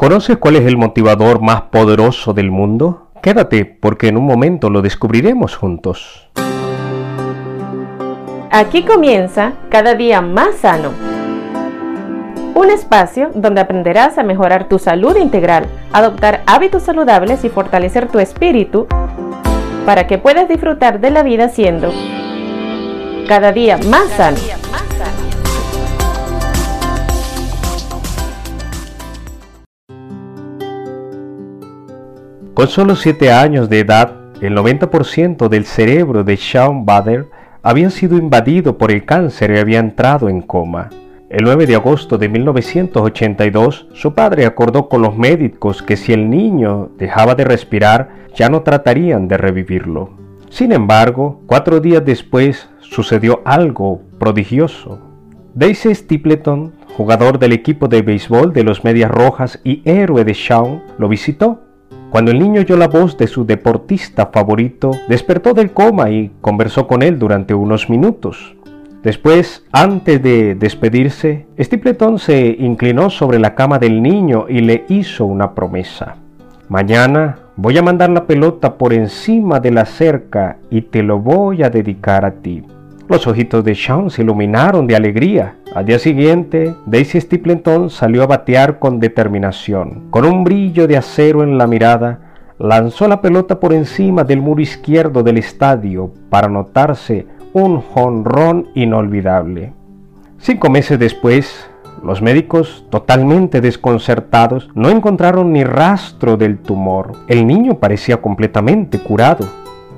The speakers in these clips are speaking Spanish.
¿Conoces cuál es el motivador más poderoso del mundo? Quédate porque en un momento lo descubriremos juntos. Aquí comienza cada día más sano. Un espacio donde aprenderás a mejorar tu salud integral, adoptar hábitos saludables y fortalecer tu espíritu para que puedas disfrutar de la vida siendo cada día más sano. Con solo 7 años de edad, el 90% del cerebro de Sean Bader había sido invadido por el cáncer y había entrado en coma. El 9 de agosto de 1982, su padre acordó con los médicos que si el niño dejaba de respirar, ya no tratarían de revivirlo. Sin embargo, cuatro días después sucedió algo prodigioso. Daisy Stapleton, jugador del equipo de béisbol de los Medias Rojas y héroe de Sean, lo visitó cuando el niño oyó la voz de su deportista favorito, despertó del coma y conversó con él durante unos minutos. Después, antes de despedirse, Stapleton se inclinó sobre la cama del niño y le hizo una promesa. Mañana voy a mandar la pelota por encima de la cerca y te lo voy a dedicar a ti. Los ojitos de Sean se iluminaron de alegría. Al día siguiente, Daisy Stapleton salió a batear con determinación. Con un brillo de acero en la mirada, lanzó la pelota por encima del muro izquierdo del estadio para notarse un jonrón inolvidable. Cinco meses después, los médicos, totalmente desconcertados, no encontraron ni rastro del tumor. El niño parecía completamente curado.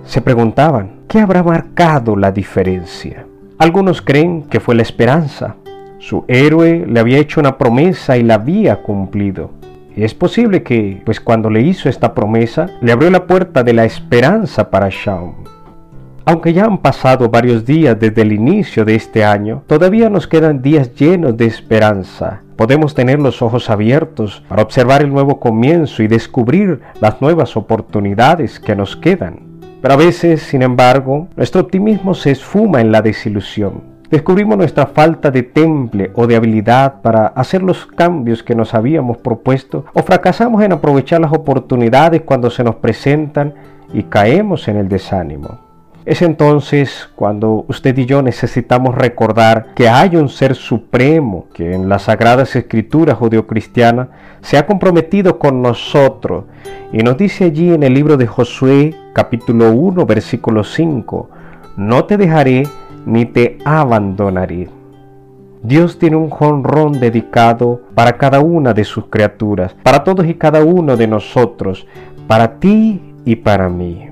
Se preguntaban, ¿qué habrá marcado la diferencia? Algunos creen que fue la esperanza. Su héroe le había hecho una promesa y la había cumplido. Es posible que, pues cuando le hizo esta promesa, le abrió la puerta de la esperanza para Shaun. Aunque ya han pasado varios días desde el inicio de este año, todavía nos quedan días llenos de esperanza. Podemos tener los ojos abiertos para observar el nuevo comienzo y descubrir las nuevas oportunidades que nos quedan. Pero a veces, sin embargo, nuestro optimismo se esfuma en la desilusión. Descubrimos nuestra falta de temple o de habilidad para hacer los cambios que nos habíamos propuesto o fracasamos en aprovechar las oportunidades cuando se nos presentan y caemos en el desánimo. Es entonces cuando usted y yo necesitamos recordar que hay un ser supremo que en las sagradas escrituras judeocristianas se ha comprometido con nosotros y nos dice allí en el libro de Josué capítulo 1 versículo 5, no te dejaré ni te abandonaré. Dios tiene un jonrón dedicado para cada una de sus criaturas, para todos y cada uno de nosotros, para ti y para mí.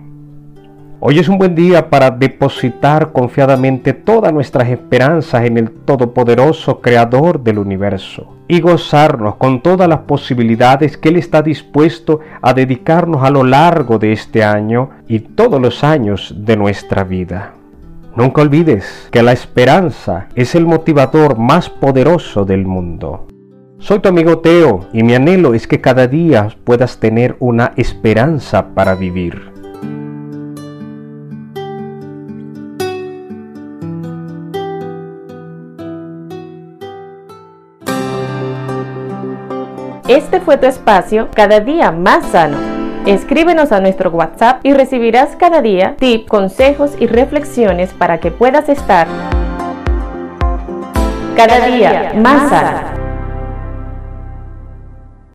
Hoy es un buen día para depositar confiadamente todas nuestras esperanzas en el Todopoderoso Creador del universo y gozarnos con todas las posibilidades que Él está dispuesto a dedicarnos a lo largo de este año y todos los años de nuestra vida. Nunca olvides que la esperanza es el motivador más poderoso del mundo. Soy tu amigo Teo y mi anhelo es que cada día puedas tener una esperanza para vivir. Este fue tu espacio cada día más sano. Escríbenos a nuestro WhatsApp y recibirás cada día tips, consejos y reflexiones para que puedas estar cada día más sano.